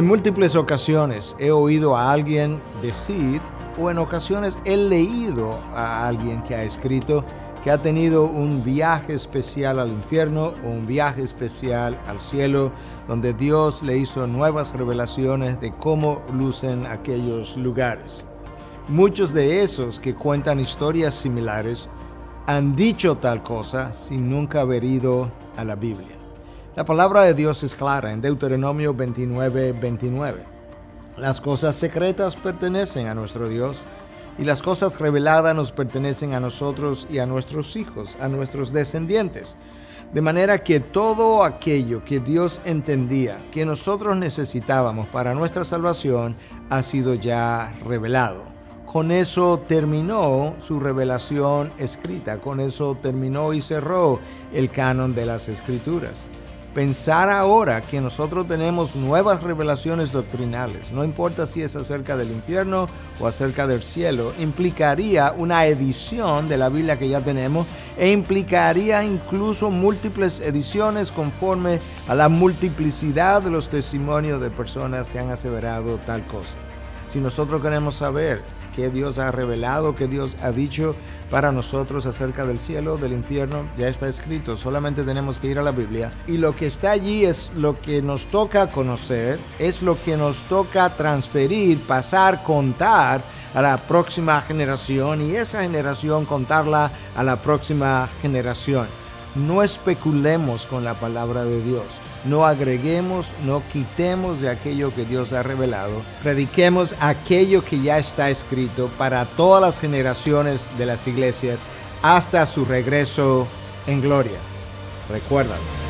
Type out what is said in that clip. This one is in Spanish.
En múltiples ocasiones he oído a alguien decir, o en ocasiones he leído a alguien que ha escrito que ha tenido un viaje especial al infierno o un viaje especial al cielo, donde Dios le hizo nuevas revelaciones de cómo lucen aquellos lugares. Muchos de esos que cuentan historias similares han dicho tal cosa sin nunca haber ido a la Biblia. La palabra de Dios es clara en Deuteronomio 29, 29. Las cosas secretas pertenecen a nuestro Dios y las cosas reveladas nos pertenecen a nosotros y a nuestros hijos, a nuestros descendientes. De manera que todo aquello que Dios entendía que nosotros necesitábamos para nuestra salvación ha sido ya revelado. Con eso terminó su revelación escrita, con eso terminó y cerró el canon de las escrituras. Pensar ahora que nosotros tenemos nuevas revelaciones doctrinales, no importa si es acerca del infierno o acerca del cielo, implicaría una edición de la Biblia que ya tenemos e implicaría incluso múltiples ediciones conforme a la multiplicidad de los testimonios de personas que han aseverado tal cosa. Si nosotros queremos saber qué Dios ha revelado, qué Dios ha dicho para nosotros acerca del cielo, del infierno, ya está escrito, solamente tenemos que ir a la Biblia. Y lo que está allí es lo que nos toca conocer, es lo que nos toca transferir, pasar, contar a la próxima generación y esa generación contarla a la próxima generación. No especulemos con la palabra de Dios. No agreguemos, no quitemos de aquello que Dios ha revelado. Prediquemos aquello que ya está escrito para todas las generaciones de las iglesias hasta su regreso en gloria. Recuérdalo.